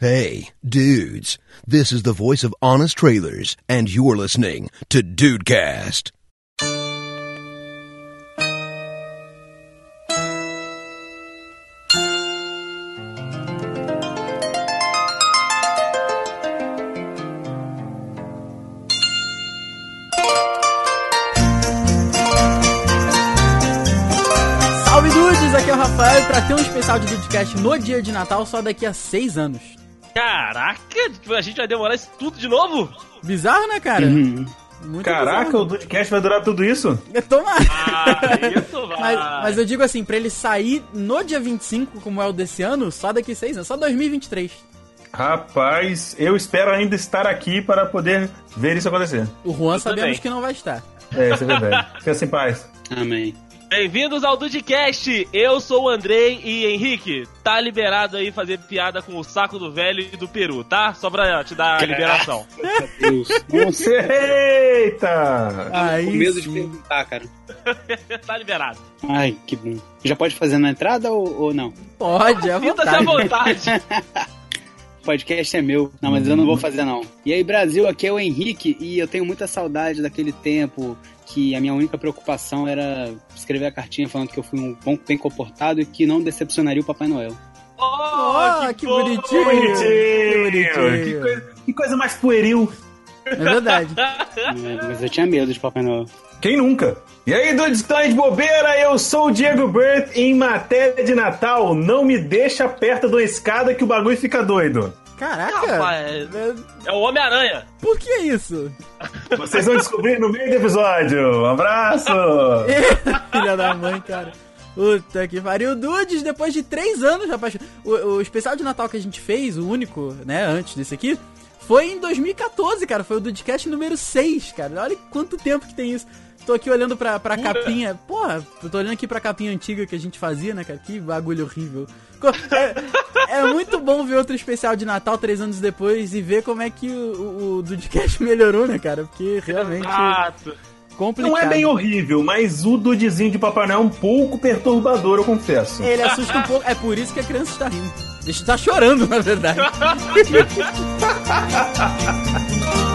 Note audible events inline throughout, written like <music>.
Hey, dudes, this is the voice of Honest Trailers, and you're listening to Dudecast. Salve dudes, aqui é o Rafael e pra ter um especial de Dudcast no dia de Natal só daqui a seis anos. Caraca, a gente vai demorar isso tudo de novo? Bizarro, né, cara? Uhum. Muito Caraca, bizarro. o Dudcast vai durar tudo isso? Toma! Ah, <laughs> isso vai. Mas, mas eu digo assim, pra ele sair no dia 25, como é o desse ano, só daqui seis anos, só 2023. Rapaz, eu espero ainda estar aqui para poder ver isso acontecer. O Juan Eu sabemos também. que não vai estar. É, isso é verdade. Fica sem paz. Amém. Bem-vindos ao Dudcast! Eu sou o Andrei e Henrique, tá liberado aí fazer piada com o saco do velho e do peru, tá? Só pra te dar a liberação. <laughs> Deus. Você... Eita! Aí Com medo de sim. perguntar, cara. <laughs> tá liberado. Ai, que bom. Já pode fazer na entrada ou, ou não? Pode, é Sinta-se à vontade. <laughs> podcast é meu. Não, mas eu não vou fazer, não. E aí, Brasil, aqui é o Henrique e eu tenho muita saudade daquele tempo que a minha única preocupação era escrever a cartinha falando que eu fui um bom, bem comportado e que não decepcionaria o Papai Noel. Oh, Oh, que bonitinho. Bonitinho! Que bonitinho. Que coisa, que coisa mais pueril. É verdade. É, mas eu tinha medo de Papai Noel. Quem nunca? E aí, dudes que de bobeira, eu sou o Diego Burt e em matéria de Natal, não me deixa perto de uma escada que o bagulho fica doido. Caraca. Rapaz, é o Homem-Aranha. Por que isso? Vocês vão descobrir no meio do episódio. Um abraço! <laughs> Filha da mãe, cara. Puta que pariu. Dudes, depois de três anos, rapaz. O, o especial de Natal que a gente fez, o único, né, antes desse aqui, foi em 2014, cara. Foi o Dudcast número 6, cara. Olha quanto tempo que tem isso. Tô aqui olhando pra, pra capinha. Porra, eu tô olhando aqui pra capinha antiga que a gente fazia, né, cara? Que bagulho horrível. É, <laughs> é muito bom ver outro especial de Natal três anos depois e ver como é que o, o, o Dudcast <laughs> melhorou, né, cara? Porque realmente Exato. Complicado. Não é bem horrível, mas o dudezinho de Papai Noel é um pouco perturbador, eu confesso. Ele assusta um pouco. É por isso que a criança está rindo. Ele está chorando, na verdade. <laughs>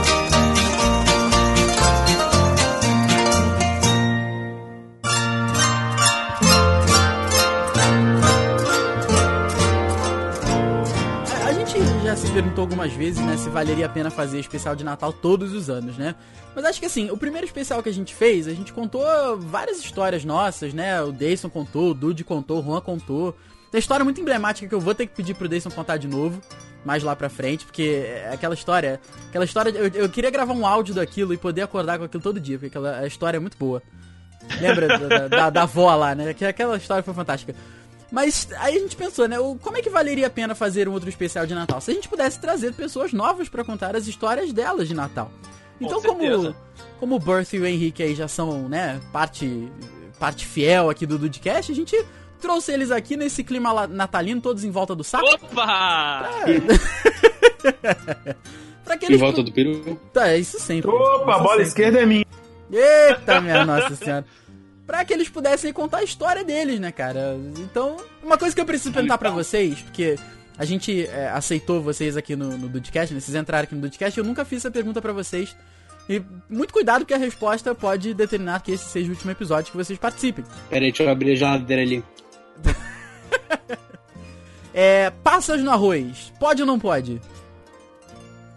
perguntou algumas vezes, né, se valeria a pena fazer especial de Natal todos os anos, né? Mas acho que assim, o primeiro especial que a gente fez, a gente contou várias histórias nossas, né? O Dayson contou, o Dude contou, o Juan contou. Tem história muito emblemática que eu vou ter que pedir pro Dayson contar de novo, mais lá pra frente, porque é aquela história, aquela história, eu, eu queria gravar um áudio daquilo e poder acordar com aquilo todo dia, porque aquela a história é muito boa. Lembra da, da, da, avó lá, né? Que aquela história foi fantástica. Mas aí a gente pensou, né? o- Como é que valeria a pena fazer um outro especial de Natal? Se a gente pudesse trazer pessoas novas pra contar as histórias delas de Natal. Então, como, certeza. como o Berth e o Henrique aí já são, né, parte, parte fiel aqui do Dudcast, a gente trouxe eles aqui nesse clima natalino, todos em volta do saco. Opa! <laughs> pra que Em eles. volta do peru. Tá, é isso sempre. Opa, a Isso bola sempre. esquerda é minha. Eita, minha nossa senhora. Pra que eles pudessem contar a história deles, né, cara? Então, uma coisa que eu preciso perguntar pra vocês, porque a gente é, aceitou vocês aqui no, no Dudcast, né? Vocês entraram aqui no Dudcast, eu nunca fiz essa pergunta pra vocês. E muito cuidado, porque a resposta pode determinar que esse seja o último episódio que vocês participem. Pera aí, deixa eu abrir a geladeira ali. <laughs> É. Passas no arroz. Pode ou não pode?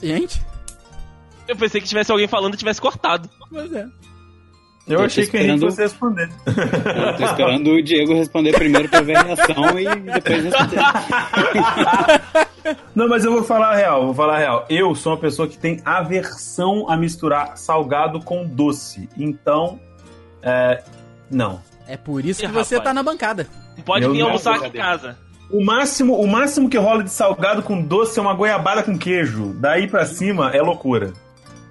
Gente? Eu pensei que tivesse alguém falando e tivesse cortado. Pois é. Eu achei que o Henrique esperando- fosse responder. <laughs> Eu tô esperando o Diego responder primeiro pra ver a reação e depois responder. <laughs> Não, mas eu vou falar a real, vou falar a real. Eu sou uma pessoa que tem aversão a misturar salgado com doce. Então, é, não. É por isso que você rapaz. tá na bancada. Pode Meu vir almoçar aqui em casa. O máximo, o máximo que rola de salgado com doce é uma goiabada com queijo. Daí pra cima é loucura.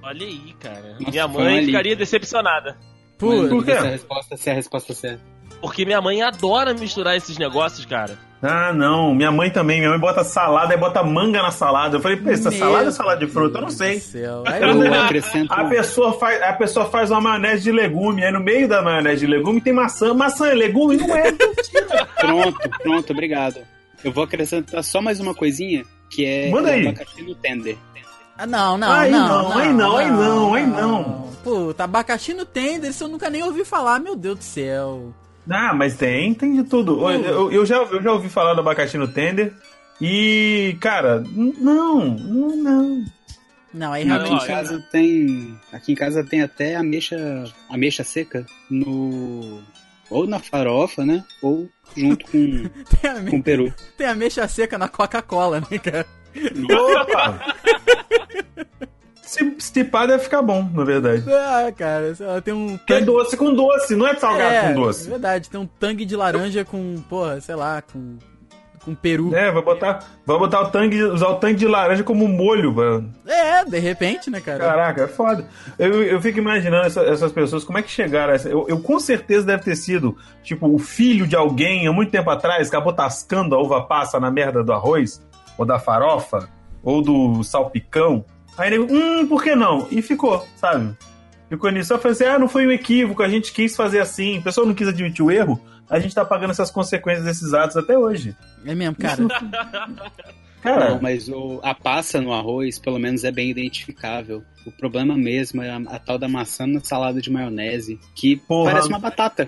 Olha aí, cara. Nossa, minha mãe ficaria decepcionada. Por... Por quê? É a resposta, se é a resposta certa. Porque minha mãe adora misturar esses negócios, cara. Ah, não. Minha mãe também. Minha mãe bota salada e bota manga na salada. Eu falei, pô, essa Meu salada é salada de fruta? Eu não sei. Aí acrescento. A pessoa, faz, a pessoa faz uma maionese de legume, aí no meio da maionese de legume tem maçã. Maçã é legume? Não é. Pronto, pronto, obrigado. Eu vou acrescentar só mais uma coisinha, que é Manda aí. abacaxi no tender. Ah, não, não, Aí não, não, aí não, aí não, aí não. Puta, abacaxi no tender, isso eu nunca nem ouvi falar, meu Deus do céu. Ah, mas tem, tem de tudo. Eu, eu- eu já, eu já ouvi falar do abacaxi no tender. E, cara, não, não, não. Não, aí Aqui Não, em realmente. ó, casa tem. Aqui em casa tem até ameixa, ameixa seca no. Ou na farofa, né? Ou junto com, <laughs> Tem, a, com peru. tem a mecha seca na Coca-Cola, né, cara? Opa! <laughs> Se se tipar deve ficar bom, na verdade. Ah, cara, lá, tem um. Que é doce com doce, não é salgado é, com É doce. verdade, tem um tangue de laranja com, porra, sei lá, com. Com peru. É, vai botar, vai botar o tangue, usar o tangue de laranja como molho, mano. É, de repente, né, cara? Caraca, é foda. Eu, eu fico imaginando essa- essas pessoas, como é que chegaram a essa. Eu, eu com certeza deve ter sido, tipo, o filho de alguém há muito tempo atrás, acabou tascando a uva passa na merda do arroz, ou da farofa, ou do salpicão. Aí ele, hum, por que não? E ficou, sabe? Ficou nisso. Eu falei assim, ah, não foi um equívoco, a gente quis fazer assim, a pessoa não quis admitir o erro, a gente tá pagando essas consequências desses atos até hoje. É mesmo, cara. <laughs> Cara, Não, mas o, a passa no arroz, pelo menos, é bem identificável. O problema mesmo é a, a tal da maçã na salada de maionese, que Porra. parece uma batata.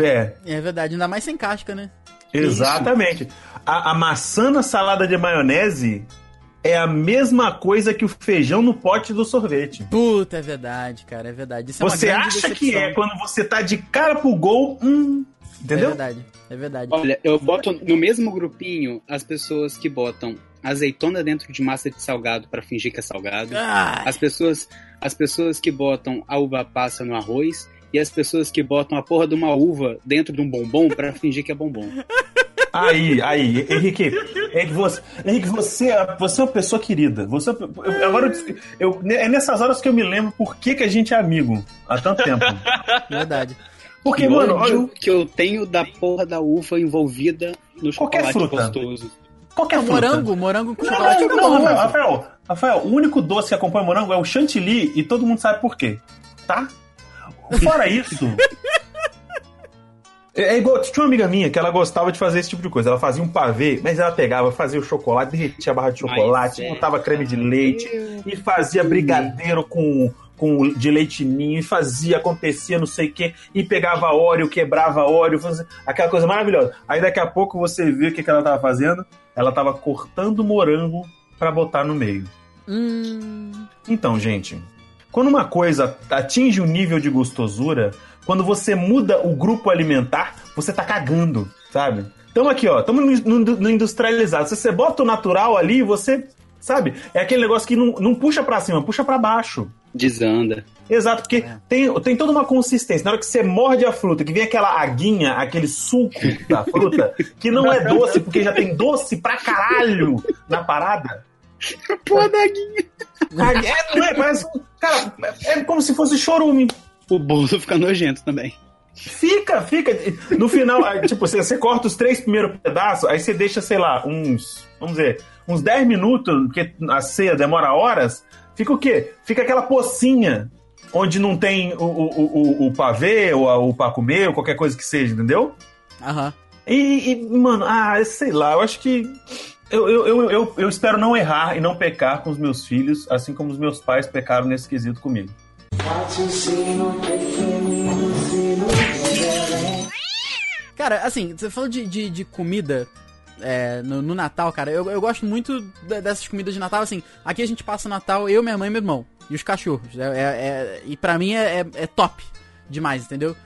é, É verdade, ainda mais sem casca, né? Exatamente. A, a maçã na salada de maionese é a mesma coisa que o feijão no pote do sorvete. Puta, é verdade, cara, é verdade. Isso é uma você grande acha que decepção. é quando você tá de cara pro gol, hum, É entendeu? verdade, é verdade. Olha, eu boto no mesmo grupinho as pessoas que botam azeitona dentro de massa de salgado pra fingir que é salgado. Ah, As pessoas, as pessoas que botam a uva passa no arroz e as pessoas que botam a porra de uma uva dentro de um bombom pra fingir que é bombom. <laughs> Aí, aí, Henrique, Henrique, você, Henrique, você, é- você é uma pessoa querida. Você, eu- agora, eu, eu- é nessas horas que eu me lembro por que, que a gente é amigo há tanto tempo. verdade. Porque, Que mano, ódio olha, que eu tenho da porra da uva envolvida no Qualquer chocolate fruta. gostoso. qualquer fruta. Morango, morango com Não, chocolate não, não, bom, Rafael. Rafael, Rafael, o único doce que acompanha morango é o chantilly e todo mundo sabe por quê, tá? Fora isso. <laughs> É é igual, tinha uma amiga minha que ela gostava de fazer esse tipo de coisa. Ela fazia um pavê, mas ela pegava, fazia o chocolate, derretia a barra de chocolate, Mas é. botava creme de leite e fazia brigadeiro com, com de leite ninho e fazia, acontecia não sei o que, e pegava óleo, quebrava óleo, fazia aquela coisa maravilhosa. Aí daqui a pouco você viu o que, que ela tava fazendo? Ela tava cortando morango pra botar no meio. Hum, Então, gente, quando uma coisa atinge um nível de gostosura, quando você muda o grupo alimentar, você tá cagando, sabe? Então aqui, ó, estamos no, no- no industrializado. Se você bota o natural ali, você, sabe? É aquele negócio que não, não puxa pra cima, puxa pra baixo. Desanda. Exato, porque tem, tem toda uma consistência. Na hora que você morde a fruta, que vem aquela aguinha, aquele suco da fruta, que não é doce, porque já tem doce pra caralho na parada. Porra da guinha. É, não é? Parece. Cara, é como se fosse chorume. O bolo fica nojento também. Fica, fica. No final, tipo, você, você corta os três primeiros pedaços, aí você deixa, sei lá, uns. Vamos dizer, uns 10 minutos, porque a ceia demora horas. Fica o quê? Fica aquela pocinha onde não tem o, o, o, o pavê ou a- o pra comer ou qualquer coisa que seja, entendeu? aham. E, e, mano, ah, sei lá, eu acho que. Eu, eu, eu, eu, eu espero não errar e não pecar com os meus filhos, assim como os meus pais pecaram nesse quesito comigo. Cara, assim, você falou de, de, de comida é, no, no Natal, cara. Eu, eu gosto muito de- dessas comidas de Natal, assim. Aqui a gente passa o Natal, eu, minha mãe e meu irmão. E os cachorros. É, é- é- e pra mim é, é- é top demais, entendeu?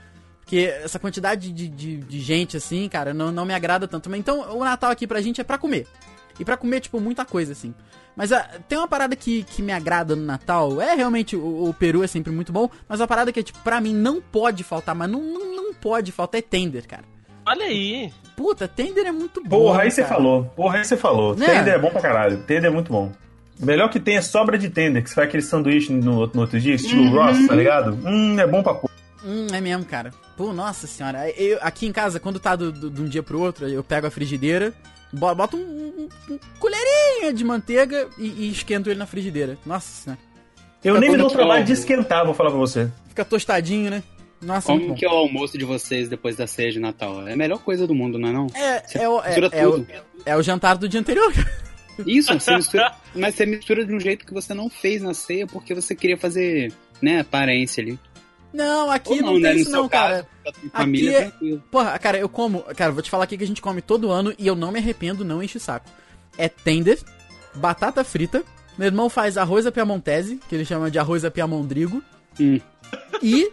Porque essa quantidade de, de, de gente, assim, cara, não, não me agrada tanto. Mas Então, o Natal aqui pra gente é pra comer. E pra comer, tipo, muita coisa, assim. Mas ah, tem uma parada que, que me agrada no Natal. É realmente, o, o peru é sempre muito bom. Mas a parada que, tipo, pra mim não pode faltar, mas não, não, não pode faltar é tender, cara. Olha aí. Puta, tender é muito bom. Porra, aí você falou. Porra, aí você falou. Né? Tender é bom pra caralho. Tender é muito bom. O melhor que tem é sobra de tender, que você faz aquele sanduíche no, no outro dia, estilo Ross, tá ligado? Hum, é bom pra porra. Hum, é mesmo, cara. Pô, nossa senhora. Eu, aqui em casa, quando tá do, do- de um dia pro outro, eu pego a frigideira, bo- boto um, um- um colherinha de manteiga e, e esquento ele na frigideira. Nossa senhora. Eu Fica nem me dou o trabalho de esquentar, vou falar pra você. Fica tostadinho, né? Nossa, Como que é o almoço de vocês depois da ceia de Natal? É a melhor coisa do mundo, não é não? É, é, o, é, Mistura é o, tudo. é o jantar do dia anterior. <laughs> Isso, você mistura, mas você mistura de um jeito que você não fez na ceia porque você queria fazer, né, aparência ali. Não, aqui Ou não, tem né, isso não, cara. caso, família, Aqui é- tranquilo. Porra, cara, eu como. Cara, vou te falar aqui que a gente come todo ano e eu não me arrependo, não enche o saco. É tender, batata frita. Meu irmão faz arroz à piamontese, que ele chama de arroz à piamondrigo. Hum. E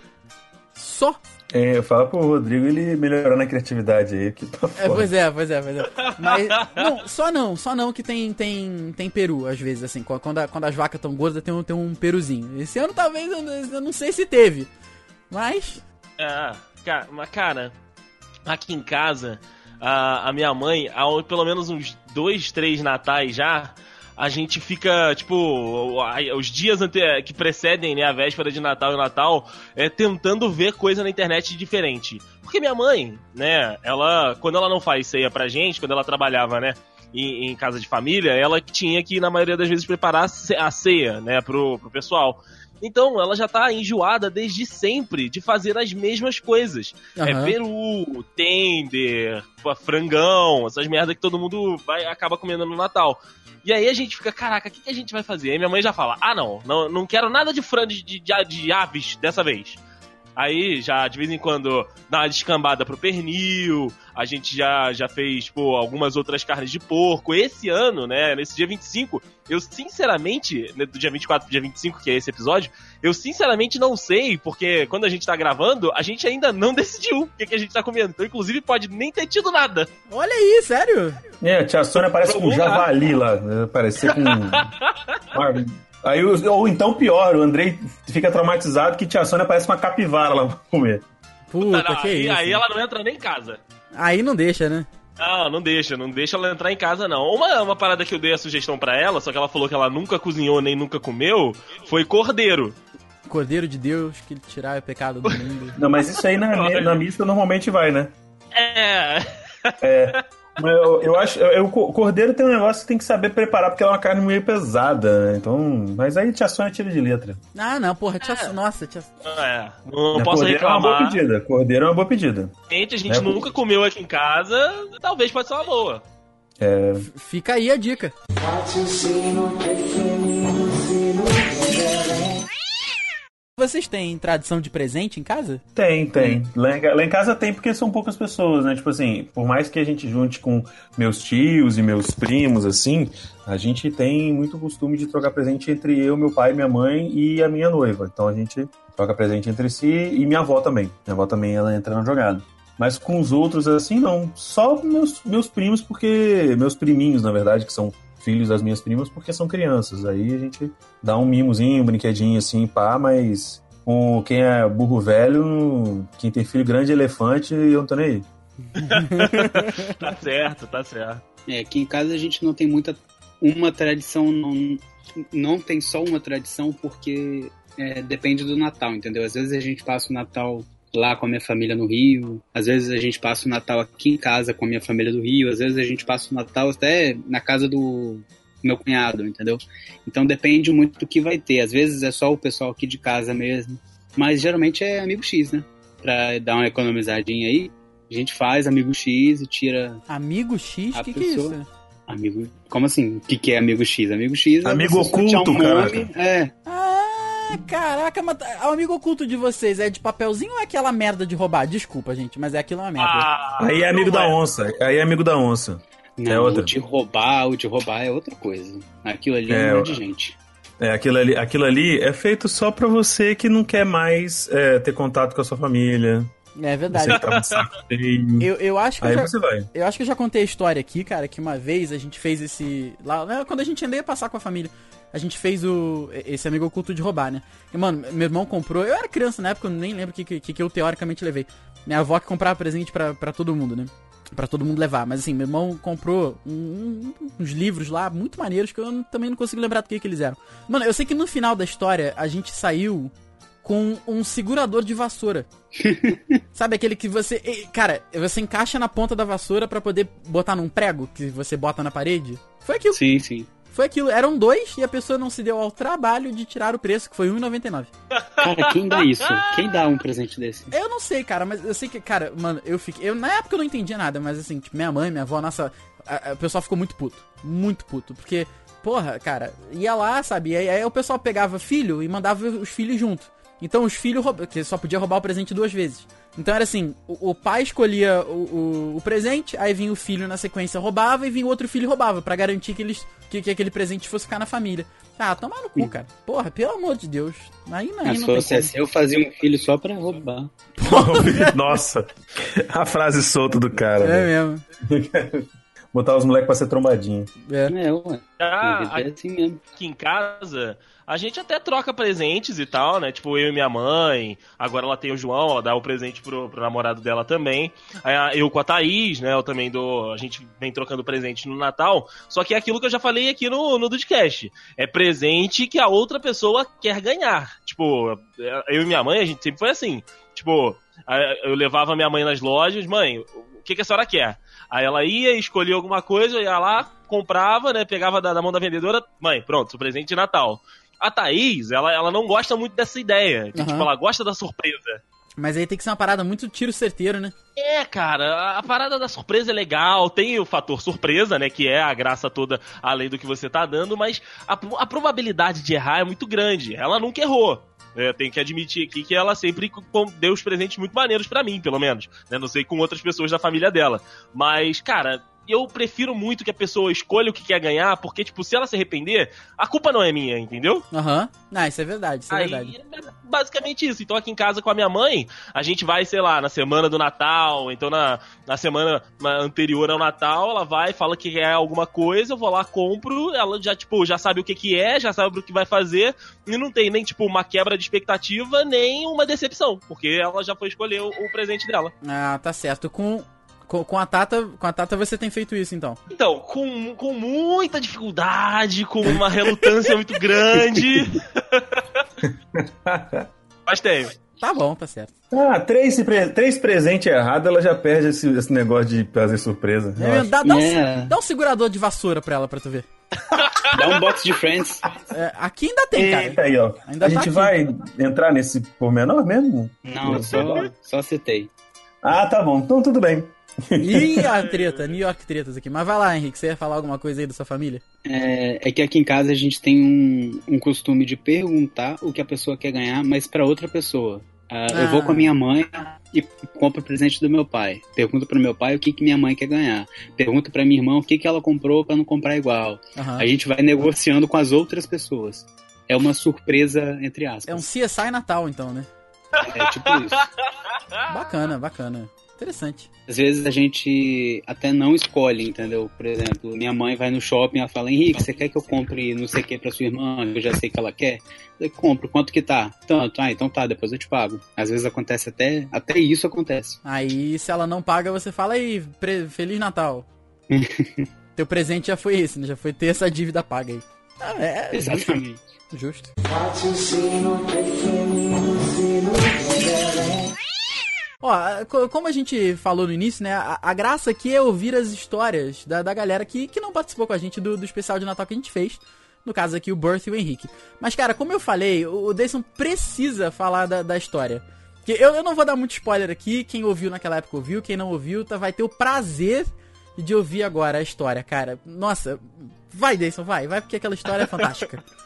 só. É, fala pro Rodrigo ele melhorando a criatividade aí, que tá É, pois é, pois é, pois é. Mas, não, só não, só não que tem, tem, tem peru, às vezes, assim. Quando, a- quando as vacas estão gordas, tem um, tem um peruzinho. Esse ano talvez, eu, eu não sei se teve. Mas, É, cara, cara, aqui em casa, a, a minha mãe, há pelo menos uns dois, três natais já, a gente fica, tipo, os dias ante- que precedem né, a véspera de Natal e Natal, é, tentando ver coisa na internet diferente. Porque minha mãe, né, ela, quando ela não faz ceia pra gente, quando ela trabalhava, né, em, em casa de família, ela tinha que, na maioria das vezes, preparar a ceia, né, pro, pro pessoal. Então, ela já tá enjoada desde sempre de fazer as mesmas coisas. É aham. peru, tender, frangão, essas merdas que todo mundo vai, acaba comendo no Natal. E aí a gente fica, caraca, o que, que a gente vai fazer? Aí minha mãe já fala, ah não, não, não quero nada de frango de, de- de aves dessa vez. Aí já de vez em quando dá uma descambada pro pernil, a gente já, já fez, pô, algumas outras carnes de porco. Esse ano, né, nesse dia 25, eu sinceramente, né, do dia 24 pro dia 25, que é esse episódio, eu sinceramente não sei, porque quando a gente tá gravando, a gente ainda não <laughs> decidiu o que, que a gente tá comendo. Então, inclusive, pode nem ter tido nada. Olha aí, sério? É, a tia Sônia parece com um javali lá. né? Parecer com. <laughs> Aí, o- ou então pior, o Andrei fica traumatizado que tia Sônia parece uma capivara lá pra comer. Puta, Não, que aí, isso. aí ela não entra nem em casa. Aí não deixa, né? Não, não deixa, não deixa ela entrar em casa, não. Uma, uma parada que eu dei a sugestão pra ela, só que ela falou que ela nunca cozinhou nem nunca comeu, foi cordeiro. Cordeiro de Deus, que tirar o pecado do mundo. Não, mas isso aí na, <laughs> na missa normalmente vai, né? É. É. Mas Eu, eu acho. eu- o co- cordeiro tem um negócio que tem que saber preparar, porque ela é uma carne meio pesada, né? Então. Mas aí tia Sônia tira de letra. Ah, não, porra, tia, nossa, tia... É, não, Né, posso cordeiro é uma boa reclamar. pedida. Cordeiro é uma boa pedida. Gente, a gente É. nunca comeu aqui em casa, talvez pode ser uma boa. É, fica aí a dica. Vocês têm tradição de presente em casa? Tem, tem. Lá em, casa tem porque são poucas pessoas, né? Tipo assim, por mais que a gente junte com meus tios e meus primos, assim, a gente tem muito costume de trocar presente entre eu, meu pai, minha mãe e a minha noiva. Então a gente troca presente entre si e minha avó também. Minha avó também, ela entra na jogada. Mas com os outros, assim, não. Só meus, meus primos, porque. Meus priminhos, na verdade, que são filhos das minhas primas, porque são crianças. Aí a gente dá um mimozinho, um brinquedinho assim, pá, mas com quem é burro velho, quem tem filho grande é elefante, eu não tô nem aí. <laughs> Tá certo, tá certo. É, aqui em casa a gente não tem muita. Uma tradição, não, não tem só uma tradição, porque é, depende do Natal, entendeu? Às vezes a gente passa o Natal lá com a minha família no Rio, às vezes a gente passa o Natal aqui em casa com a minha família do Rio, às vezes a gente passa o Natal até na casa do meu cunhado, entendeu? Então depende muito do que vai ter. Às vezes é só o pessoal aqui de casa mesmo, mas geralmente é amigo X, né? Pra dar uma economizadinha aí, a gente faz amigo X e tira Amigo X? O que, que é pessoa- isso? Amigo. Como assim? O que, que é amigo X? Amigo X é Amigo oculto, nome, É. Ah, caraca, mas o amigo oculto de vocês é de papelzinho ou é aquela merda de roubar? Desculpa, gente, mas é aquilo uma merda. Ah, Aí é amigo da onça. Aí é amigo da onça. Não, outra. o de roubar, o de roubar é outra coisa. Aquilo ali É, é, um de gente. É, aquilo ali, aquilo ali é feito só pra você que não quer mais é, ter contato com a sua família. É Você verdade. que tá no saco cheio. Eu, eu acho que eu Aí já, você vai. eu acho que eu já contei a história aqui, cara, que uma vez a gente fez esse. Lá, né, quando a gente ainda ia passar com a família, a gente fez o. esse amigo oculto de roubar, né? E, mano, meu irmão comprou. Eu era criança na época, eu nem lembro o que, que, que eu teoricamente levei. Minha avó que comprava presente pra, pra todo mundo, né? Pra todo mundo levar. Mas assim, meu irmão comprou um- um- uns livros lá muito maneiros que eu não- também não consigo lembrar do que, que eles eram. Mano, eu sei que no final da história a gente saiu com um segurador de vassoura. <laughs> Sabe aquele que você. Cara, você encaixa na ponta da vassoura pra poder botar num prego que você bota na parede? Foi aquilo. Sim, sim. Foi aquilo, eram dois e a pessoa não se deu ao trabalho de tirar o preço, que foi R$1,99. Cara, quem dá isso? Quem dá um presente desse? Eu não sei, cara, mas eu sei que, cara, mano, eu fiquei. Eu, na época eu não entendia nada, mas assim, tipo, minha mãe, minha avó, nossa. A, a- o pessoal ficou muito puto. Muito puto. Porque, porra, cara, ia lá, sabe? E aí, aí o pessoal pegava filho e mandava os filhos junto. Então os filhos roub- que só podia roubar o presente duas vezes. Então era assim, o, o pai escolhia o, o, o presente, aí vinha o filho na sequência roubava e vinha o outro filho roubava, pra garantir que eles que, que aquele presente fosse ficar na família. Ah, tomar no cu, cara. Porra, pelo amor de Deus. Aí não, aí se não tem fosse assim, eu fazia um filho só pra roubar. <laughs> Nossa, a frase solta do cara. né? É mesmo. <laughs> Botar os moleques pra ser trombadinho. É. É, ué. Ah, é assim mesmo. aqui em casa, a gente até troca presentes e tal, né? Tipo, eu e minha mãe. Agora ela tem o João, ela dá o presente pro, pro namorado dela também. Eu com a Thaís, né? Eu também dou. A gente vem trocando presente no Natal. Só que é aquilo que eu já falei aqui no, no Dudcast. É presente que a outra pessoa quer ganhar. Tipo, eu e minha mãe, a gente sempre foi assim. Tipo, eu levava minha mãe nas lojas, mãe, o que, que a senhora quer? Aí ela ia, escolhia alguma coisa, ia lá, comprava, né? Pegava da, da mão da vendedora, mãe, pronto, seu presente de Natal. A Thaís, ela, ela não gosta muito dessa ideia. Que, Aham. Tipo, ela gosta da surpresa. Mas aí tem que ser uma parada muito tiro certeiro, né? É, cara, a- a parada da surpresa é legal, tem o fator surpresa, né, que é a graça toda além do que você tá dando, mas a, a probabilidade de errar é muito grande. Ela nunca errou. É, tenho que admitir aqui que ela sempre deu os presentes muito maneiros pra mim, pelo menos. Né? Não sei com outras pessoas da família dela. Mas, cara, eu prefiro muito que a pessoa escolha o que quer ganhar, porque, tipo, se ela se arrepender, a culpa não é minha, entendeu? Aham. Ah, isso é verdade, isso é Aí, verdade. é basicamente isso. Então, aqui em casa com a minha mãe, a gente vai, sei lá, na semana do Natal, então na, na semana anterior ao Natal, ela vai, fala que quer alguma coisa, eu vou lá, compro, ela já, tipo, já sabe o que que é, já sabe o que vai fazer, e não tem nem, tipo, uma quebra de expectativa, nem uma decepção, porque ela já foi escolher o, o presente dela. Ah, tá certo. Com, com, com a Tata, com a Tata você tem feito isso, então. Então, com, com muita dificuldade, com uma relutância muito grande. <laughs> Mas tenho. Tá bom, tá certo. Ah, três, pre- três presentes errados, ela já perde esse, esse negócio de fazer surpresa. É dá, dá, um, É. dá um segurador de vassoura pra ela, pra tu ver. <laughs> Dá um box de Friends. É, aqui ainda tem, cara. Eita aí, ó. Ainda a tá gente aqui. vai entrar nesse pormenor mesmo? Não, eu só, só citei. Ah, tá bom. Então tudo bem. Ih, a treta, New York tretas aqui. Mas vai lá, Henrique, você ia falar alguma coisa aí da sua família? É, é que aqui em casa a gente tem um, um costume de perguntar o que a pessoa quer ganhar, mas pra outra pessoa. Ah, Ah. Eu vou com a minha mãe e compro o presente do meu pai. Pergunto pro meu pai o que, que minha mãe quer ganhar. Pergunto pra minha irmã o que, que ela comprou pra não comprar igual. Aham. A gente vai negociando com as outras pessoas. É uma surpresa, entre aspas. É um CSI Natal, então, né? É tipo isso. Bacana, bacana. Interessante. Às vezes a gente até não escolhe, entendeu? Por exemplo, minha mãe vai no shopping e ela fala, Henrique, você quer que eu compre não sei o que pra sua irmã? Eu já sei que ela quer. Eu compro, quanto que tá? Tanto, ah, então tá, depois eu te pago. Às vezes acontece até, até isso acontece. Aí, se ela não paga, você fala aí, Feliz Natal. <laughs> Teu presente já foi esse, né? Já foi ter essa dívida paga aí. Ah, é, é Exatamente. justo. Ó, co- como a gente falou no início, né? A, a graça aqui é ouvir as histórias da, da galera que, que não participou com a gente do, do especial de Natal que a gente fez. No caso aqui, o Birth e o Henrique. Mas, cara, como eu falei, o, Dayson precisa falar da, da história. Porque eu, eu não vou dar muito spoiler aqui. Quem ouviu naquela época ouviu, quem não ouviu, tá, vai ter o prazer de ouvir agora a história, cara. Nossa, vai, Dayson, vai, vai, porque aquela história é fantástica. <laughs>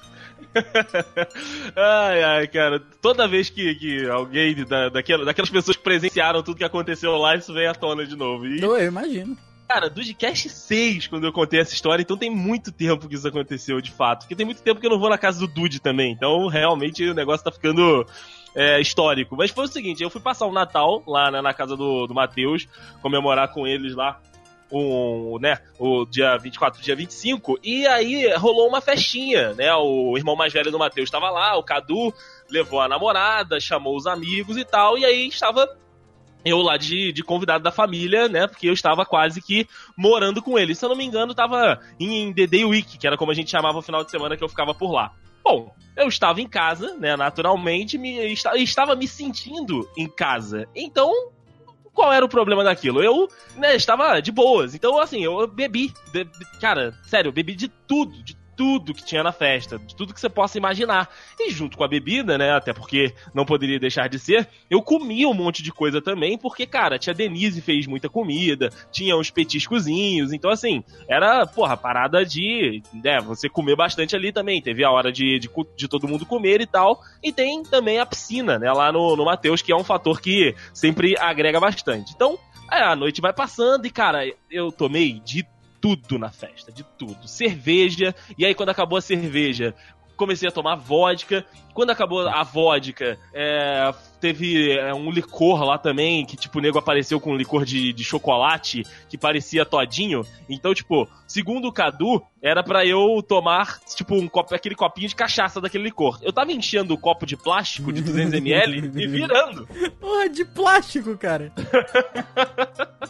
<laughs> ai, ai, cara, toda vez que, que alguém da, daquela, daquelas pessoas que presenciaram tudo que aconteceu lá, isso vem à tona de novo. E, eu, imagino. cara, do Gcast 6, quando eu contei essa história, então tem muito tempo que isso aconteceu, de fato. Porque tem muito tempo que eu não vou na casa do Dude também, então realmente o negócio tá ficando é, histórico. Mas foi o seguinte, eu fui passar o Natal lá na, na casa do, do Matheus, comemorar com eles lá o, né, o dia 24, dia 25, e aí rolou uma festinha, né? O irmão mais velho do Matheus estava lá, o Cadu levou a namorada, chamou os amigos e tal, e aí estava eu lá de, de convidado da família, né? Porque eu estava quase que morando com ele. Se eu não me engano, estava em Day Week, que era como a gente chamava o final de semana que eu ficava por lá. Bom, eu estava em casa, né? Naturalmente, me, esta- estava me sentindo em casa. Então, qual era o problema daquilo? Eu, né, estava de boas. Então, assim, eu bebi. Be- cara, sério, eu bebi de tudo, de tudo que tinha na festa, de tudo que você possa imaginar. E junto com a bebida, né? Até porque não poderia deixar de ser, eu comia um monte de coisa também, porque, cara, tia Denise fez muita comida, tinha uns petiscozinhos, então assim, era, porra, parada de, né, você comer bastante ali também. Teve a hora de, de, de todo mundo comer e tal. E tem também a piscina, né, lá no, no Mateus, que é um fator que sempre agrega bastante. Então, é, a noite vai passando e, cara, eu tomei de tudo na festa, de tudo. Cerveja, e aí quando acabou a cerveja, comecei a tomar vodka. Quando acabou a vodka, é, teve é, um licor lá também, que tipo, o nego apareceu com um licor de, de chocolate que parecia todinho. Então, tipo, segundo o Cadu, era para eu tomar, tipo, um copo, aquele copinho de cachaça daquele licor. Eu tava enchendo o copo de plástico de 200ml <laughs> e virando. Porra, de plástico, cara. <laughs>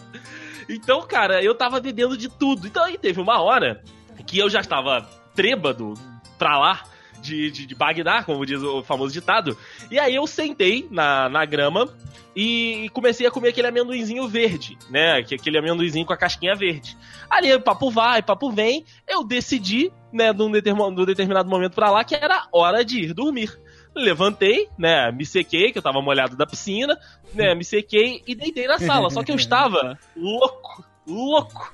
Então, cara, eu tava bebendo de tudo. Então aí teve uma hora que eu já estava trêbado pra lá. De, de, de Bagdá, como diz o famoso ditado. E aí eu sentei na, na grama e comecei a comer aquele amendoinzinho verde, né? Que aquele amendoinzinho com a casquinha verde. Ali, papo vai, papo vem, eu decidi, né, num, num determinado momento pra lá, que era hora de ir dormir. Levantei, né, me sequei, que eu tava molhado da piscina, né, me sequei e deitei na sala. Só que eu <laughs> estava louco, louco.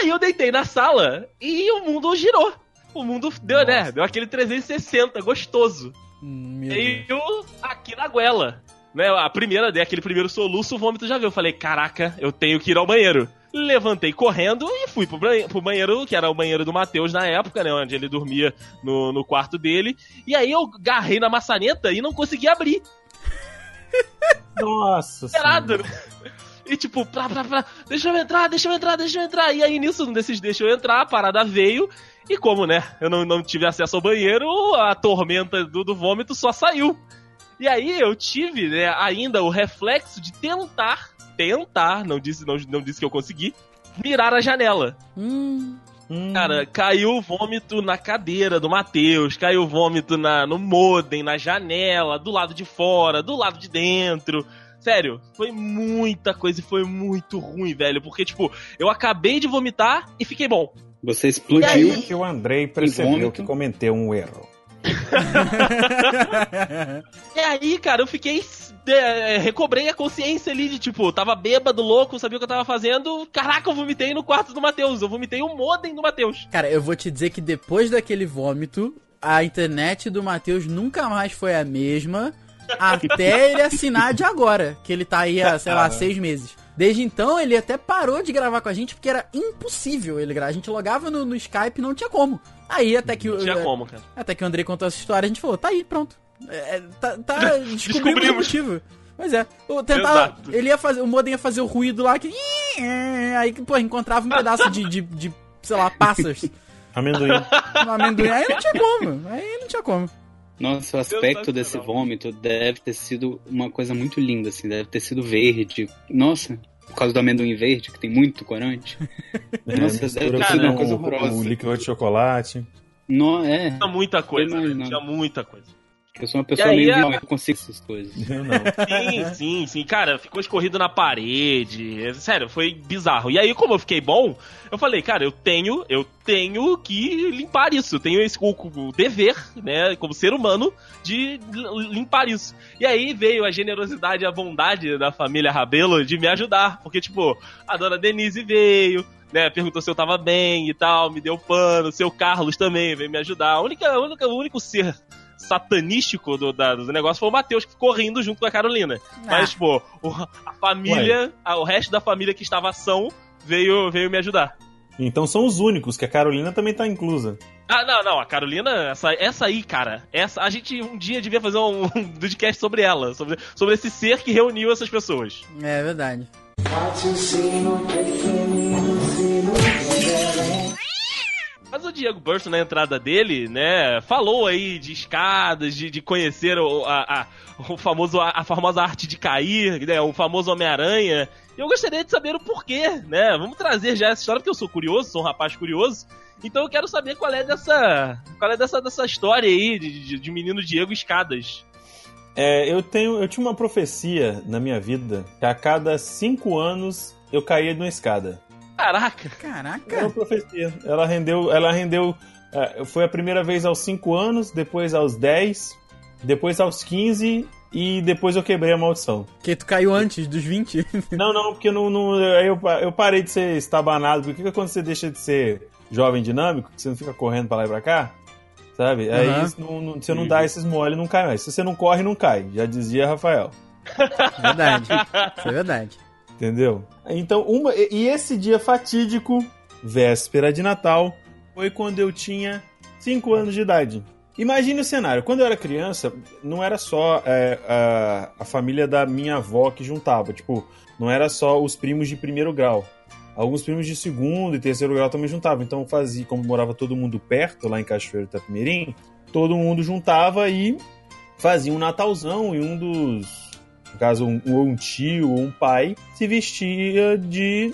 Aí eu deitei na sala e o mundo girou. O mundo deu, né? Deu aquele 360 gostoso. Hum, meu E Deus. eu aqui na goela. Né, a primeira, né, aquele primeiro soluço, o vômito já veio. Eu falei, caraca, eu tenho que ir ao banheiro. Levantei correndo e fui pro, banhe- pro banheiro, que era o banheiro do Matheus na época, né? Onde ele dormia no, no quarto dele. E aí eu garrei na maçaneta e não consegui abrir. <laughs> Nossa Esperado. E tipo, pra, pra, pra, deixa eu entrar, deixa eu entrar, deixa eu entrar. E aí nisso, desses deixa eu entrar, a parada veio. E como, né, eu não, não tive acesso ao banheiro, a tormenta do, do vômito só saiu. E aí eu tive, né, ainda o reflexo de tentar, tentar, não disse, não, não disse que eu consegui, mirar a janela. Hum, Hum, Cara, caiu o vômito na cadeira do Matheus, caiu o vômito na, no modem, na janela, do lado de fora, do lado de dentro. Sério, foi muita coisa e foi muito ruim, velho. Porque, tipo, eu acabei de vomitar e fiquei bom. Você explodiu. aí? que o Andrei percebeu que cometeu um erro. <laughs> E aí, cara, eu fiquei. é, recobrei a consciência ali de, tipo, tava bêbado, louco, sabia o que eu tava fazendo. Caraca, eu vomitei no quarto do Matheus. Eu vomitei o modem do Matheus. Cara, eu vou te dizer que depois daquele vômito, a internet do Matheus nunca mais foi a mesma até ele assinar de agora, que ele tá aí há, sei lá, seis meses. Desde então, ele até parou de gravar com a gente porque era impossível ele gravar. A gente logava no, no Skype e não tinha como. Aí, até que, o- Não tinha como, cara. até que o Andrei contou essa história, a gente falou, tá aí, pronto. É, é, tá, tá <laughs> descobrimos o Descobrimos. motivo. Pois é. O, tentava, Exato. ele ia fazer, o modem ia fazer o ruído lá que. Aí, pô, encontrava um pedaço de, de, de sei lá, passas <laughs> Amendoim. no amendoim. Aí não tinha como. Aí não tinha como. Nossa, o aspecto desse vômito deve ter sido uma coisa muito linda, assim. Deve ter sido verde. Nossa, por causa do amendoim verde, que tem muito corante. <laughs> Nossa, mistura deve ter sido uma coisa o horrorosa. líquido de chocolate. Não, é. Tinha muita coisa, imagino. Tinha muita coisa. Eu sou uma pessoa meio a- eu não consigo essas coisas. <laughs> Eu não. Sim, sim, sim. Cara, ficou escorrido na parede. É, Sério, foi bizarro. E aí, como eu fiquei bom, eu falei, cara, eu tenho, eu tenho que limpar isso. Eu tenho esse, o, o dever, né, como ser humano, de limpar isso. E aí veio a generosidade e a bondade da família Rabelo de me ajudar. Porque, tipo, a dona Denise veio. Né, perguntou se eu tava bem e tal, me deu pano, seu Carlos também veio me ajudar. A única, a única, o único ser satanístico do, da- do negócio foi o Matheus, que ficou rindo junto com a Carolina. Mas, tipo, o- a família, a- o resto da família que estava ação veio, veio me ajudar. Então são os únicos, que a Carolina também tá inclusa. Ah, não, não, a Carolina, essa, essa aí, cara, essa, a gente um dia devia fazer um, <laughs> um podcast sobre ela, sobre, sobre esse ser que reuniu essas pessoas. É verdade. Mas o Diego Burton, na entrada dele, né, falou aí de escadas, de, de conhecer o, a, a- o famoso, a, a famosa arte de cair, né, o famoso Homem-Aranha. E eu gostaria de saber o porquê, né? Vamos trazer já essa história, porque eu sou curioso, sou um rapaz curioso. Então eu quero saber qual é dessa. Qual é dessa, dessa história aí de, de, de menino Diego Escadas. É, eu tenho, eu tinha uma profecia na minha vida que a cada cinco anos eu caía de uma escada. Caraca. Era uma Caraca. profecia. Ela rendeu. Ela rendeu. é, foi a primeira vez aos 5 anos, depois aos 10, depois aos 15 e depois eu quebrei a maldição. Que tu caiu antes dos 20? <laughs> Não, não, porque eu não, não- aí eu, eu parei de ser estabanado. Porque que quando você deixa de ser jovem dinâmico, que você não fica correndo pra lá e pra cá, sabe? Aí Aham. isso não, não- você não dá esses mole, não cai mais. Se você não corre, não cai. Já dizia Rafael. verdade. Isso é verdade. Entendeu? Então, uma. E esse dia fatídico, véspera de Natal, foi quando eu tinha 5 anos de idade. Imagine o cenário. Quando eu era criança, não era só é, a, a família da minha avó que juntava. Tipo, não era só os primos de primeiro grau. Alguns primos de segundo e terceiro grau também juntavam. Então fazia, como morava todo mundo perto, lá em Cachoeiro Itapemirim, todo mundo juntava e fazia um Natalzão e um dos no caso, um, um tio ou um pai, se vestia de,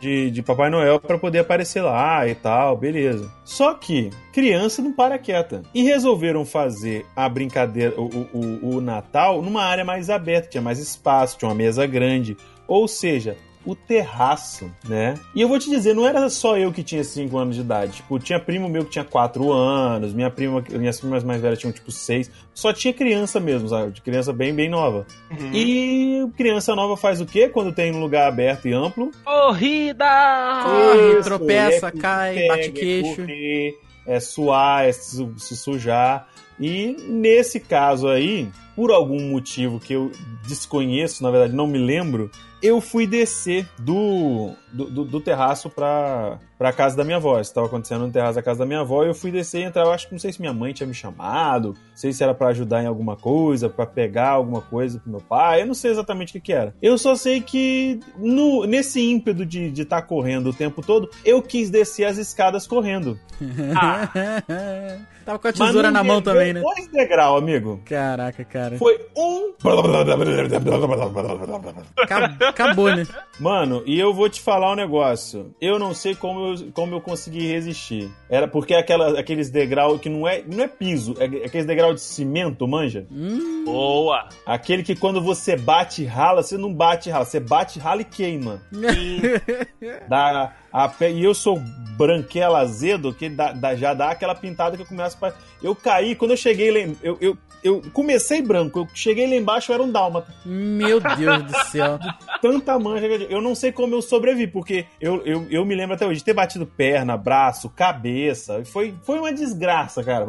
de, de Papai Noel para poder aparecer lá e tal, beleza. Só que criança não para quieta. E resolveram fazer a brincadeira, o, o- o Natal, numa área mais aberta, tinha mais espaço, tinha uma mesa grande. Ou seja, o terraço, né? E eu vou te dizer, não era só eu que tinha 5 anos de idade. Tipo, tinha primo meu que tinha 4 anos, minha prima, minhas primas mais velhas tinham tipo 6. Só tinha criança mesmo, sabe? De criança bem, bem nova. Uhum. E criança nova faz o quê quando tem um lugar aberto e amplo? Corrida! Corre, Isso, tropeça, é cai, pega, bate queixo. É, correr, é suar, é se, se sujar. E nesse caso aí, por algum motivo que eu desconheço, na verdade não me lembro, eu fui descer do, do, do- do terraço pra, pra casa da minha avó. Isso estava acontecendo no terraço da casa da minha avó. Eu fui descer e entrar. Eu acho que não sei se minha mãe tinha me chamado, não sei se era pra ajudar em alguma coisa, pra pegar alguma coisa pro meu pai. Eu não sei exatamente o que, que era. Eu só sei que no, nesse ímpeto de estar correndo o tempo todo, eu quis descer as escadas correndo. <laughs> <laughs> Tava com a tesoura na mão também, né? Dois degrau, amigo. Caraca, cara. Foi um. Acab- Acabou, né? Mano, e eu vou te falar um negócio. Eu não sei como eu, como eu consegui resistir. Era porque aquela, aqueles degrau que não é, não é piso, é aqueles degrau de cimento, manja? Hum, Boa! Aquele que quando você bate e rala, você não bate e rala, você bate, rala e queima. <laughs> Dá a pé, e eu sou branquela azedo, que dá- dá- já dá aquela pintada que eu começo pra. Eu caí, quando eu cheguei lá. Eu, eu, eu comecei branco, eu cheguei lá embaixo, eu era um dálmata. Meu Deus do céu. <laughs> Tanta manja que eu eu não sei como eu sobrevivi, porque eu, eu, eu me lembro até hoje de ter batido perna, braço, cabeça. Foi, foi uma desgraça, cara.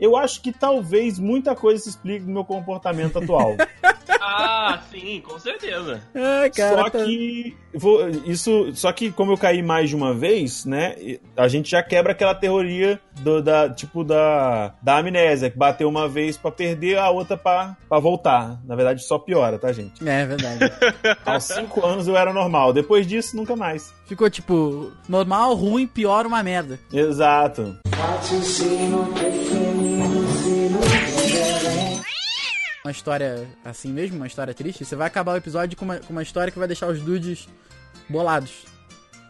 Eu acho que talvez muita coisa se explique do meu comportamento atual. <laughs> Ah, sim, com certeza. Ai, cara. só tá- que vou- isso, só que como eu caí mais de uma vez, né? A gente já quebra aquela teoria do, da tipo da, da amnésia, que bateu uma vez pra perder, a outra pra, pra voltar. Na verdade, só piora, tá, gente? É, é verdade. <laughs> Aos cinco anos eu era normal. Depois disso, nunca mais. Ficou tipo, normal, ruim, pior, uma merda. Exato. Uma história assim mesmo, uma história triste. Você vai acabar o episódio com uma, com uma história que vai deixar os dudes bolados.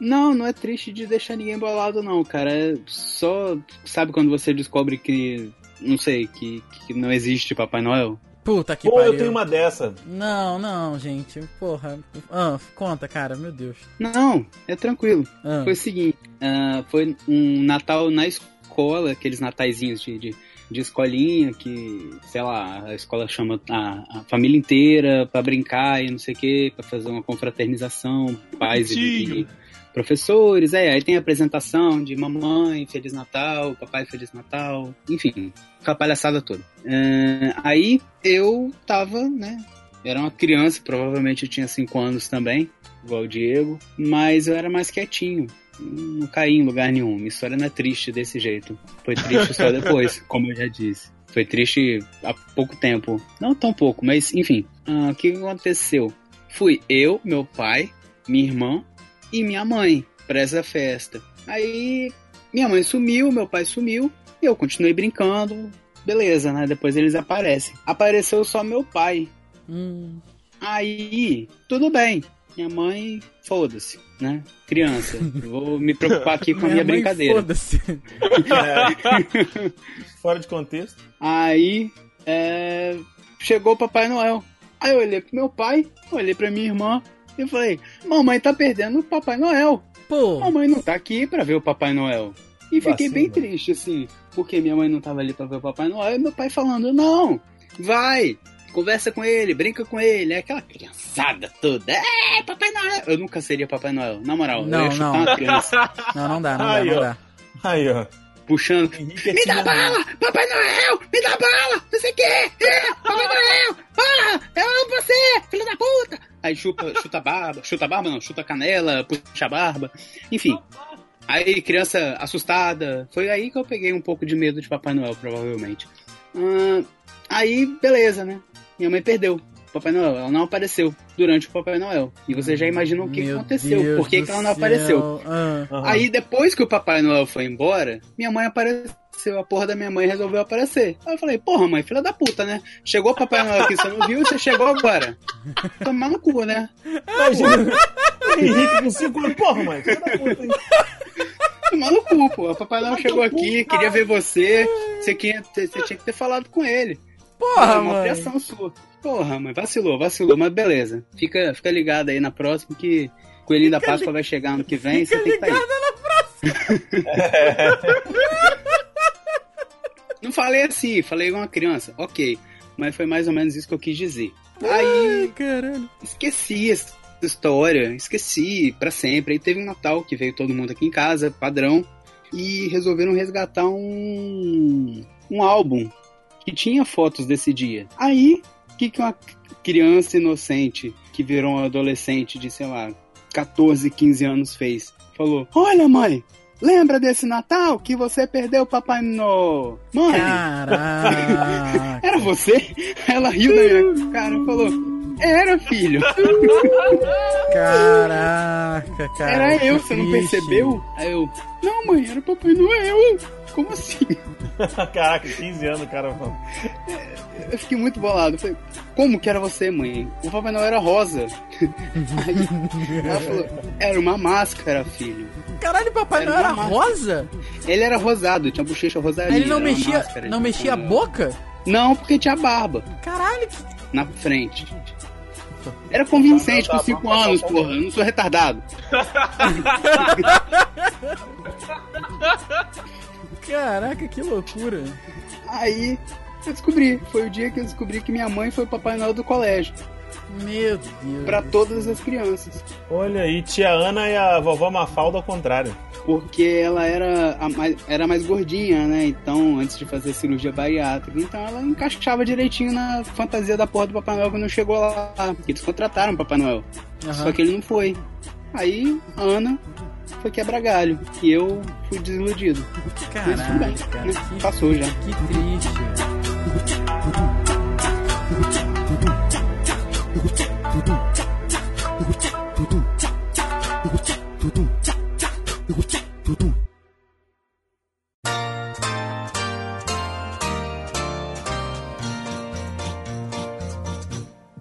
Não, não é triste de deixar ninguém bolado, não, cara. É só. Sabe quando você descobre que. Não sei, que, que não existe Papai Noel? Puta que Pô, pariu. eu tenho uma dessa. Não, não, gente. Porra. Ah, conta, cara, meu Deus. Não, é tranquilo. Ah, Foi o seguinte: ah, foi um Natal na escola, aqueles nataizinhos de, de, de escolinha que, sei lá, a escola chama a, a família inteira pra brincar e não sei o que, pra fazer uma confraternização, pais e, e professores. É, aí tem a apresentação de mamãe, Feliz Natal, papai, Feliz Natal, enfim, aquela palhaçada toda. Ah, aí eu tava, né? Era uma criança, provavelmente eu tinha 5 anos também, igual o Diego, mas eu era mais quietinho. Não caí em lugar nenhum. Minha história não é triste desse jeito. Foi triste só depois, <laughs> como eu já disse. Foi triste há pouco tempo. Não tão pouco, mas enfim. Ah, o que aconteceu? Fui eu, meu pai, minha irmã e minha mãe pra essa festa. Aí minha mãe sumiu, meu pai sumiu, e eu continuei brincando. Beleza, né? Depois eles aparecem. Apareceu só meu pai. hum, Aí, tudo bem. Minha mãe, foda-se, né? Criança. Vou me preocupar aqui com a minha, mãe, brincadeira. Foda-se. É. <laughs> Fora de contexto. Aí, é, chegou o Papai Noel. Aí eu olhei pro meu pai, olhei pra minha irmã. Eu falei, mamãe tá perdendo o Papai Noel. Pô, Mamãe não tá aqui pra ver o Papai Noel. E fiquei bem triste, assim, porque minha mãe não tava ali pra ver o Papai Noel e meu pai falando, não, vai, conversa com ele, brinca com ele, é aquela criançada toda, é, Papai Noel. Eu nunca seria Papai Noel, na moral, Não, não. uma criança não, não dá, não dá, Aí, não ó. dá. Aí, ó. puxando, Henrique me dá bala, Papai Noel, me dá bala, não sei o que, é, Papai Noel, ah, eu amo você, filho da puta. Aí chupa, chuta a barba, chuta a barba não, chuta a canela, puxa a barba, enfim. Aí criança assustada, foi aí que eu peguei um pouco de medo de Papai Noel, provavelmente. Ah, aí, beleza, né? Minha mãe perdeu. Papai Noel, ela não apareceu durante o Papai Noel. E você já imagina o que, Meu aconteceu, Deus por que, que ela não céu. apareceu. Ah. Aí depois que o Papai Noel foi embora, minha mãe apareceu, a porra da minha mãe resolveu aparecer. Aí eu falei, porra mãe, filha da puta, né? Chegou o Papai Noel aqui, você não viu, você chegou agora. <laughs> Tomar no cu, né? Imagina. Henrique com 5 anos. Porra, mãe. Filha da puta, hein? Tomar no cu, pô. O Papai Noel chegou aqui, queria ver você, você, ter- você tinha que ter falado com ele. Porra, É uma mãe. pressão sua. Porra, mãe, vacilou, vacilou, mas beleza. Fica, fica ligado aí na próxima que Coelhinho da Páscoa vai chegar ano que vem, você tem que estar aí. <laughs> Não falei assim, falei igual uma criança, ok. Mas foi mais ou menos isso que eu quis dizer. Aí Ai, caralho. esqueci essa história, esqueci pra sempre. Aí teve um Natal que veio todo mundo aqui em casa, padrão, e resolveram resgatar um, um álbum que tinha fotos desse dia. Aí, o que, que uma criança inocente que virou um adolescente de, sei lá, 14, 15 anos fez? Falou: Olha, mãe, lembra desse Natal que você perdeu o Papai Noel? Mãe, <laughs> Caraca. era você? Ela riu da minha cara e falou: Era, filho. Caraca, cara. Era eu, você não triste. percebeu? Aí eu, não, mãe, era o Papai Noel. Como assim? <laughs> Caraca, 15 anos, cara. mano. Eu fiquei muito bolado. Falei, como que era você, mãe? O Papai Noel era rosa. Aí <laughs> ela falou, era uma máscara, filho. Caralho, papai Era não era uma rosa? Ele era rosado, tinha bochecha rosadinha. Aí ele não era mexia, máscara não mexia a Papai Noel. boca? Não, porque tinha barba Caralho, na frente. Era convincente com Tá, tá, 5 tá, tá, anos, porra. Eu não sou retardado. <laughs> Caraca, que loucura. Aí eu descobri. Foi o dia que eu descobri que minha mãe foi o Papai Noel do colégio. Meu Deus. Pra todas as crianças. Olha aí, tia Ana e a vovó Mafalda ao contrário. porque ela era, a mais, era mais gordinha, né? Então, antes de fazer cirurgia bariátrica, então ela encaixava direitinho na fantasia da porra do Papai Noel quando não chegou lá. Porque eles contrataram o Papai Noel. Aham. Só que ele não foi. Aí, a Ana foi quebra galho. E eu fui desiludido. Mas tudo bem, Caraca, cara. Que, Passou já. que triste.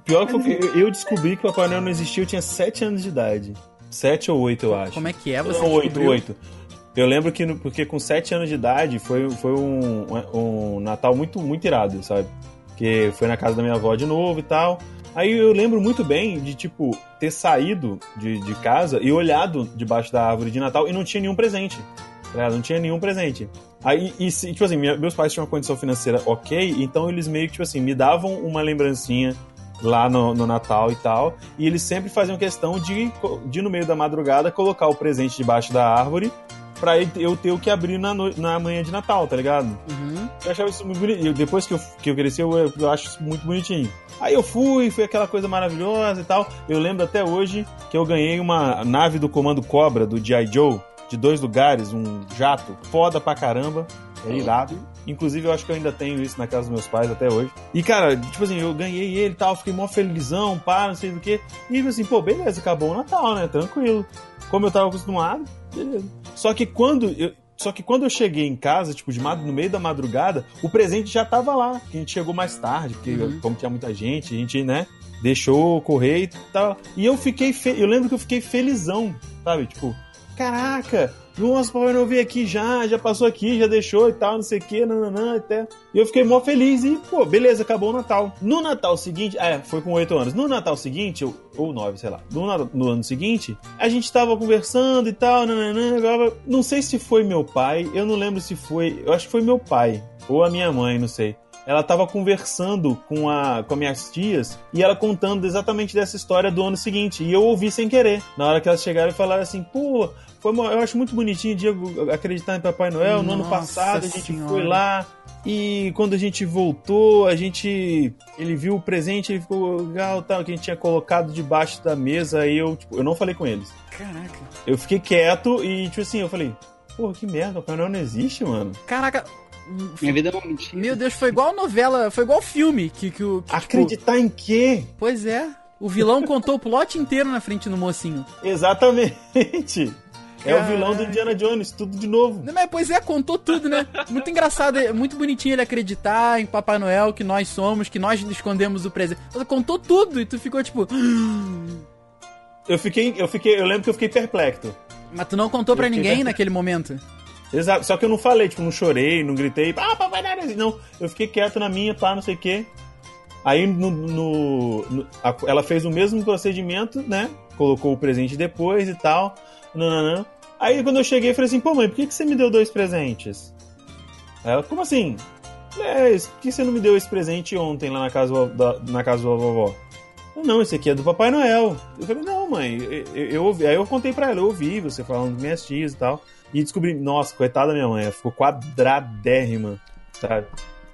Pior que eu, eu descobri que o Papai Noel não existiu, eu tinha 7 anos de idade. 7 ou 8, eu acho. Como é que é? Você Não, oito, oito. Eu lembro que, no- porque com 7 anos de idade foi, foi um, um Natal muito, muito irado, sabe? Porque foi na casa da minha avó de novo e tal. Aí eu lembro muito bem de, tipo, ter saído de, de casa e olhado debaixo da árvore de Natal e não tinha nenhum presente. tá? Não tinha nenhum presente. Aí, e, tipo assim, minha- meus pais tinham uma condição financeira ok, então eles meio que, tipo assim, me davam uma lembrancinha lá no, no Natal e tal. E eles sempre faziam questão de, de, no meio da madrugada, colocar o presente debaixo da árvore pra eu ter o que abrir na, no- na manhã de Natal, tá ligado? Uhum. Eu achava isso muito bonito. Depois que eu, que eu cresci, eu, eu acho isso muito bonitinho. Aí eu fui, foi aquela coisa maravilhosa e tal. Eu lembro até hoje que eu ganhei uma nave do Comando Cobra, do G.I. Joe, de dois lugares, um jato, foda pra caramba. É irado. Inclusive, eu acho que eu ainda tenho isso na casa dos meus pais até hoje. E, cara, tipo assim, eu ganhei ele e tal, fiquei mó felizão, pá, não sei do que. E, assim, pô, beleza, acabou o Natal, né? Tranquilo. Como eu tava acostumado, beleza. Só que quando eu, só que quando eu cheguei em casa, tipo, de no meio da madrugada, o presente já tava lá. Que a gente chegou mais tarde, porque Uhum. como tinha muita gente, a gente, né, deixou correr e tal. E eu fiquei, fe- eu lembro que eu fiquei felizão, sabe? Tipo, caraca, Nossa, Papai Noel veio aqui já, já passou aqui, já deixou e tal, não sei o que, nananã, até. E eu fiquei mó feliz e, pô, beleza, acabou o Natal. No Natal seguinte, é, foi com oito anos. No Natal seguinte, ou, nove, sei lá, no, no ano seguinte, a gente tava conversando e tal, nananã, blá. não sei se foi meu pai, eu não lembro se foi, eu acho que foi meu pai, ou a minha mãe, não sei ela tava conversando com, a, com as minhas tias e ela contando exatamente dessa história do ano seguinte. E eu ouvi sem querer. Na hora que elas chegaram e falaram assim, pô, foi uma- eu acho muito bonitinho o Diego acreditar em Papai Noel. No ano passado a gente Senhora. foi lá. E quando a gente voltou, a gente. Ele viu o presente, ele ficou legal, tal, que a gente tinha colocado debaixo da mesa. Aí eu, tipo, eu não falei com eles. Caraca. Eu fiquei quieto e, tipo assim, eu falei, porra, que merda, Papai Noel não existe, mano. Caraca. Minha vida é uma mentira. Meu Deus, foi igual novela, foi igual filme que, que que, tipo, Acreditar em quê? Pois é. O vilão contou o plot inteiro na frente do mocinho. Exatamente. É o vilão do Indiana Jones, tudo de novo. Não, Mas, pois é, contou tudo, né? Muito engraçado, é muito bonitinho ele acreditar em Papai Noel, que nós somos, que nós escondemos o presente. Mas contou tudo e tu ficou tipo. <gasps> Eu fiquei, eu fiquei, eu lembro que eu fiquei perplexo. Mas tu não contou fiquei ninguém perplexo. naquele momento. Exato. Só que eu não falei, tipo, não chorei, não gritei, ah, papai existe. Não, eu fiquei quieto na minha, pá, não sei o quê. Aí no, no- no- a- ela fez o mesmo procedimento, né? Colocou o presente depois e tal. Nananã. Aí quando eu cheguei, eu falei assim, pô, mãe, por que, que você me deu dois presentes? Ela, como assim? É, por que você não me deu esse presente ontem lá na casa da, na casa da vovó? Não, esse aqui é do Papai Noel. Eu falei, não, mãe, eu, eu, eu. Aí eu contei pra ela, eu ouvi você falando das minhas tias e tal. E descobri, nossa, coitada da minha mãe, ela ficou quadradérrima, sabe?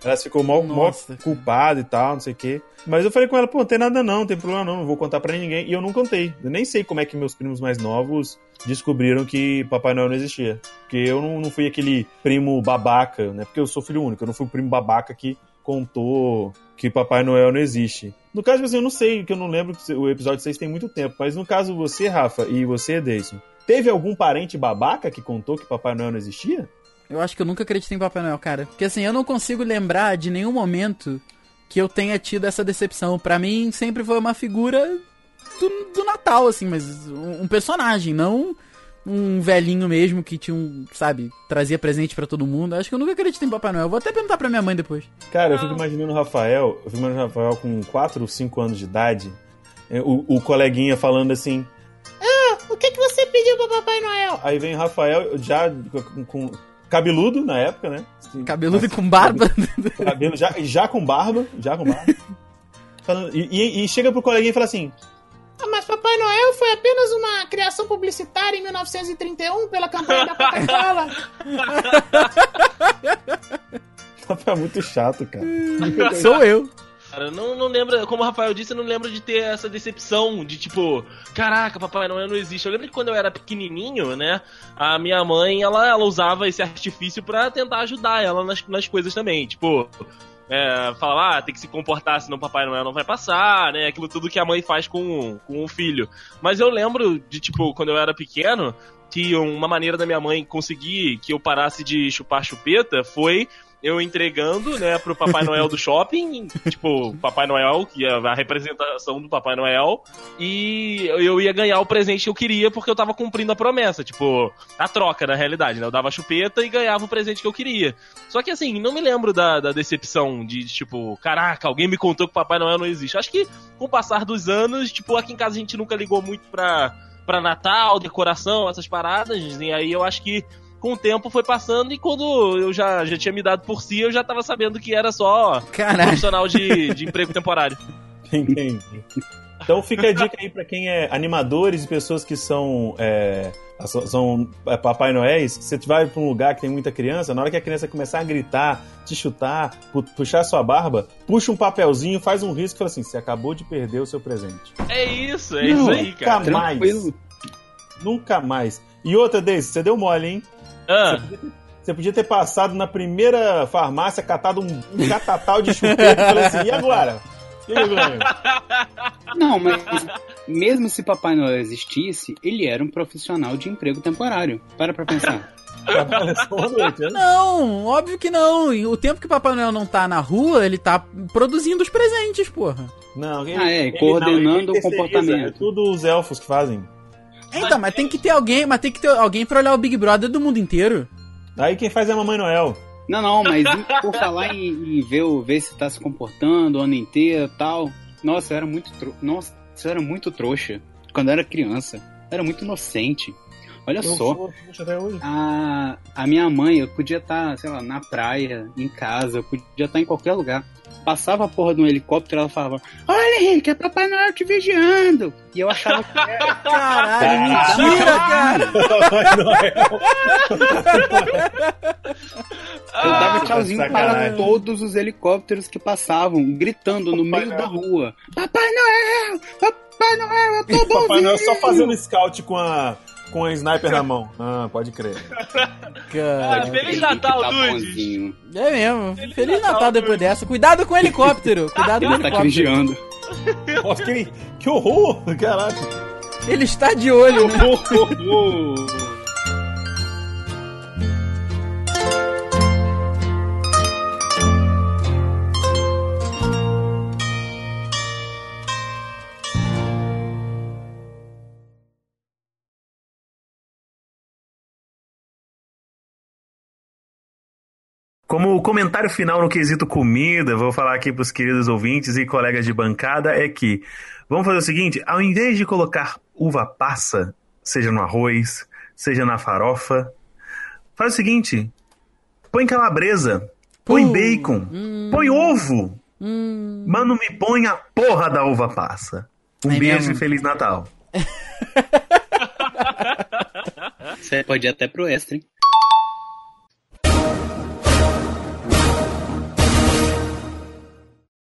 Ela ficou mal, mal culpada e tal, não sei o quê. Mas eu falei com ela, pô, não tem nada não, não tem problema não, não vou contar pra ninguém. E eu não contei. Eu nem sei como é que meus primos mais novos descobriram que Papai Noel não existia. Porque eu não, não fui aquele primo babaca, né? Porque eu sou filho único, eu não fui o primo babaca que contou que Papai Noel não existe. No caso, assim, eu não sei, que eu não lembro o episódio 6 tem muito tempo, mas no caso você, Rafa, e você, Deison, teve algum parente babaca que contou que Papai Noel não existia? Eu acho que eu nunca acreditei em Papai Noel, cara. Porque assim, eu não consigo lembrar de nenhum momento que eu tenha tido essa decepção. Pra mim, sempre foi uma figura do, do Natal, assim, mas um, um personagem, não um velhinho mesmo que tinha um, sabe, trazia presente pra todo mundo. Acho que eu nunca acreditei em Papai Noel. Vou até perguntar pra minha mãe depois. Cara, eu fico imaginando o Rafael, eu fico imaginando o Rafael com 4 ou 5 anos de idade, é, o, o coleguinha falando assim: o que, que você pediu pro Papai Noel? Aí vem o Rafael, já com, com- cabeludo na época, né? Cabeludo e com barba. Cabelo, já, já com barba, já com barba. <laughs> Falando- e, e- e chega pro coleguinha e fala assim: Ah, Mas Papai Noel foi apenas uma criação publicitária em 1931 pela campanha da Coca-Cola. <laughs> Rafael é muito chato, cara. Sou eu. Cara, não, não lembro, como o Rafael disse, eu não lembro de ter essa decepção de tipo, caraca, Papai Noel não existe. Eu lembro que quando eu era pequenininho, né, a minha mãe, ela, ela usava esse artifício pra tentar ajudar ela nas, nas coisas também. Tipo, é, falar, ah, tem que se comportar, senão Papai Noel não vai passar, né, aquilo tudo que a mãe faz com, com o filho. Mas eu lembro de, tipo, quando eu era pequeno, que uma maneira da minha mãe conseguir que eu parasse de chupar chupeta foi eu entregando, né, pro Papai Noel do shopping, <laughs> tipo, Papai Noel, que é a representação do Papai Noel, e eu ia ganhar o presente que eu queria porque eu tava cumprindo a promessa, tipo, a troca na realidade, né? Eu dava a chupeta e ganhava o presente que eu queria. Só que assim, não me lembro da, da decepção de, tipo, caraca, alguém me contou que Papai Noel não existe. Acho que com o passar dos anos, tipo, aqui em casa a gente nunca ligou muito pra, pra Natal, decoração, essas paradas, e aí eu acho que com o tempo foi passando e quando eu já, já tinha me dado por si, eu já tava sabendo que era só Caralho. profissional de, de emprego temporário. <laughs> Entendi. Então fica a dica aí pra quem é animadores e pessoas que são, é, são, é, Papai Noéis. Se você vai pra um lugar que tem muita criança, na hora que a criança começar a gritar, te chutar, pu- puxar sua barba, puxa um papelzinho, faz um risco e fala assim: você acabou de perder o seu presente. É isso, é isso aí, cara. Nunca mais. Tranquilo. Nunca mais. E outra desse, você deu mole, hein? Ah, Você podia ter passado na primeira farmácia, catado um catatal de chupeta e falado assim: e agora? Não, mas mesmo se Papai Noel existisse, ele era um profissional de emprego temporário. Para pra pensar. Né? Não, óbvio que não. E O tempo que Papai Noel não tá na rua, ele tá produzindo os presentes, porra. Não, ele, Ah, é, ele coordenando não, ele o terceiriza, comportamento. É tudo os elfos que fazem. Então, mas tem que ter alguém, mas tem que ter alguém pra olhar o Big Brother do mundo inteiro. Aí quem faz é a Mamãe Noel. Não, não, mas por falar em, em ver, o- ver se tá se comportando o ano inteiro e tal. Nossa, eu era muito tro... Nossa, eu era muito trouxa. Quando eu era criança. Eu era muito inocente. Olha Eu só. A, a minha mãe, eu podia estar, sei lá, na praia, em casa, eu podia estar em qualquer lugar. Passava a porra de um helicóptero ela falava: Olha, Henrique, é Papai Noel te vigiando. E eu achava que era. <laughs> Caralho, mentira, cara. <laughs> Papai Noel. Eu dava Ah, tchauzinho para todos os helicópteros que passavam, gritando no meio da rua: Papai Noel! Papai Noel, eu tô bonzinho! Papai Noel só fazendo scout com a, com a sniper na mão. Ah, pode crer. Cara. Feliz Henrique Natal, tá Dudes. bonzinho. É mesmo. Feliz Natal depois dessa. Cuidado com o helicóptero. Cuidado com o Ele tá aqui helicóptero. vigiando. Nossa, que, que horror! Caraca. Ele está de olho, né? <laughs> Como comentário final no quesito comida, vou falar aqui para os queridos ouvintes e colegas de bancada é que vamos fazer o seguinte: ao invés de colocar uva passa, seja no arroz, seja na farofa, faz o seguinte: põe calabresa, põe Pum. bacon, Hum. põe ovo, Hum. mas não me põe a porra da uva passa. Um É beijo mesmo? e feliz Natal. <laughs> Você pode ir até pro extra, hein?